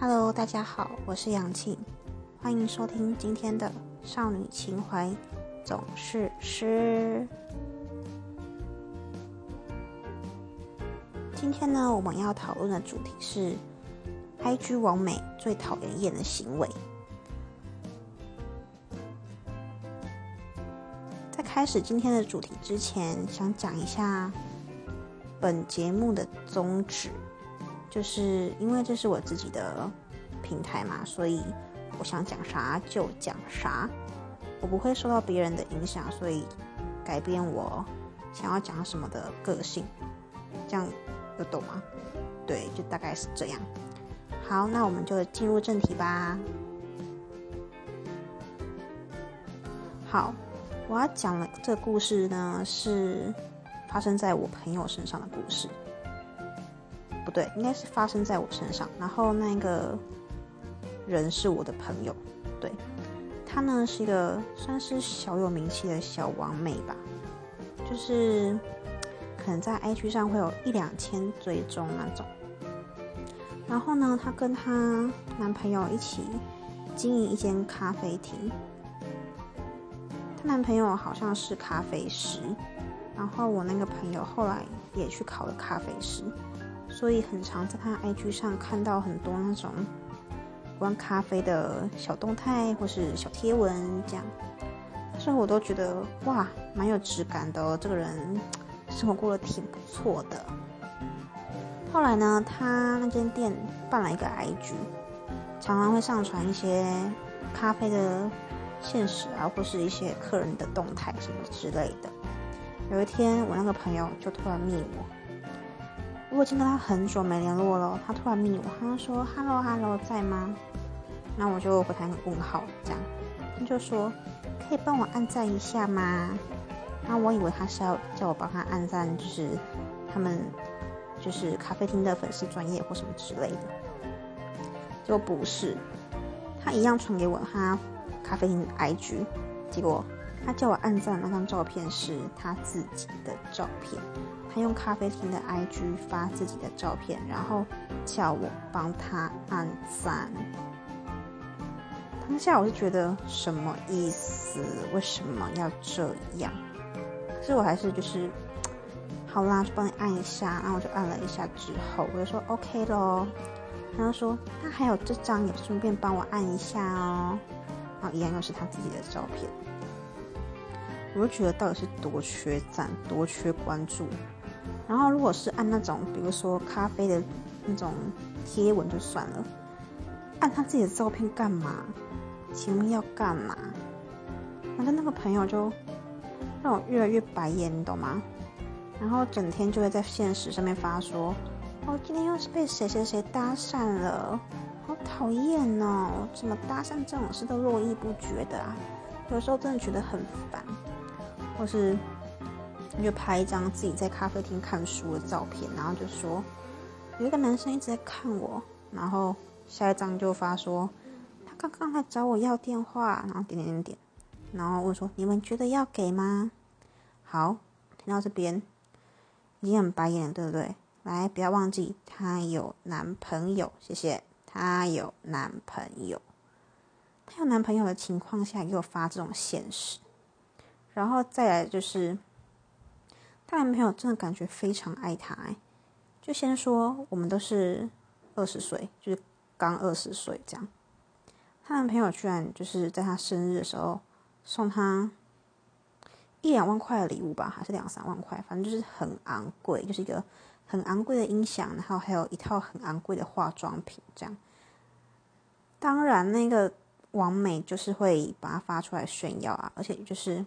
Hello，大家好，我是杨庆，欢迎收听今天的少女情怀总是诗。今天呢，我们要讨论的主题是 IG 网美最讨人厌的行为。在开始今天的主题之前，想讲一下本节目的宗旨。就是因为这是我自己的平台嘛，所以我想讲啥就讲啥，我不会受到别人的影响，所以改变我想要讲什么的个性，这样有懂吗？对，就大概是这样。好，那我们就进入正题吧。好，我要讲的这个故事呢，是发生在我朋友身上的故事。对，应该是发生在我身上。然后那个人是我的朋友，对，他呢是一个算是小有名气的小王美吧，就是可能在 IG 上会有一两千追踪那种。然后呢，她跟她男朋友一起经营一间咖啡厅，她男朋友好像是咖啡师，然后我那个朋友后来也去考了咖啡师。所以很常在他 IG 上看到很多那种关咖啡的小动态或是小贴文这样，所以我都觉得哇，蛮有质感的。这个人生活过得挺不错的。后来呢，他那间店办了一个 IG，常常会上传一些咖啡的现实啊，或是一些客人的动态什么之类的。有一天，我那个朋友就突然密我。我已经跟他很久没联络了，他突然密我，他说 “hello hello” 在吗？那我就回他一个问号，这样他就说可以帮我按赞一下吗？那我以为他是要叫我帮他按赞，就是他们就是咖啡厅的粉丝专业或什么之类的，结果不是，他一样传给我他咖啡厅的 IG，结果他叫我按赞那张照片是他自己的照片。他用咖啡厅的 IG 发自己的照片，然后叫我帮他按赞。当下我就觉得什么意思？为什么要这样？可是我还是就是好啦，就帮你按一下。然后我就按了一下之后，我就说 OK 咯。他就说那还有这张，也顺便帮我按一下哦。然后一样又是他自己的照片。我就觉得到底是多缺赞，多缺关注。然后，如果是按那种，比如说咖啡的那种贴文就算了，按他自己的照片干嘛？请问要干嘛？反正那个朋友就让我越来越白眼，你懂吗？然后整天就会在现实上面发说：“哦，今天又是被谁谁谁搭讪了，好讨厌哦！怎么搭讪这种事都络绎不绝的啊？有时候真的觉得很烦，或是……”就拍一张自己在咖啡厅看书的照片，然后就说有一个男生一直在看我，然后下一张就发说他刚刚来找我要电话，然后点点点点，然后问说你们觉得要给吗？好，听到这边已经很白眼了，对不对？来，不要忘记他有男朋友，谢谢，他有男朋友，他有男朋友的情况下给我发这种现实，然后再来就是。她男朋友真的感觉非常爱她，哎，就先说我们都是二十岁，就是刚二十岁这样。她男朋友居然就是在她生日的时候送她一两万块的礼物吧，还是两三万块，反正就是很昂贵，就是一个很昂贵的音响，然后还有一套很昂贵的化妆品这样。当然，那个王美就是会把它发出来炫耀啊，而且就是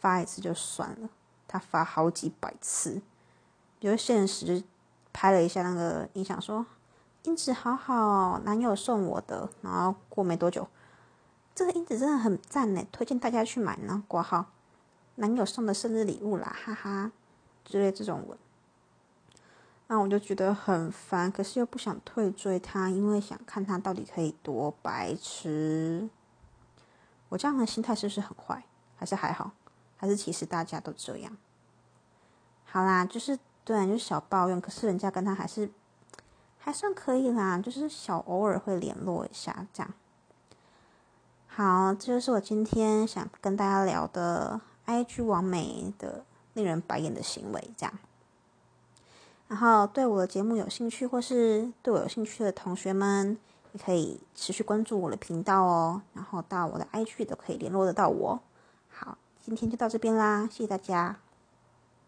发一次就算了。他发好几百次，有现实拍了一下那个音响，说音质好好，男友送我的。然后过没多久，这个音质真的很赞呢，推荐大家去买呢。挂号，男友送的生日礼物啦，哈哈，之类这种文。那我就觉得很烦，可是又不想退追他，因为想看他到底可以多白痴。我这样的心态是不是很坏？还是还好？还是其实大家都这样，好啦，就是对，就是小抱怨。可是人家跟他还是还算可以啦，就是小偶尔会联络一下这样。好，这就是我今天想跟大家聊的 IG 网美的令人白眼的行为，这样。然后对我的节目有兴趣或是对我有兴趣的同学们，也可以持续关注我的频道哦。然后到我的 IG 都可以联络得到我。今天就到这边啦，谢谢大家。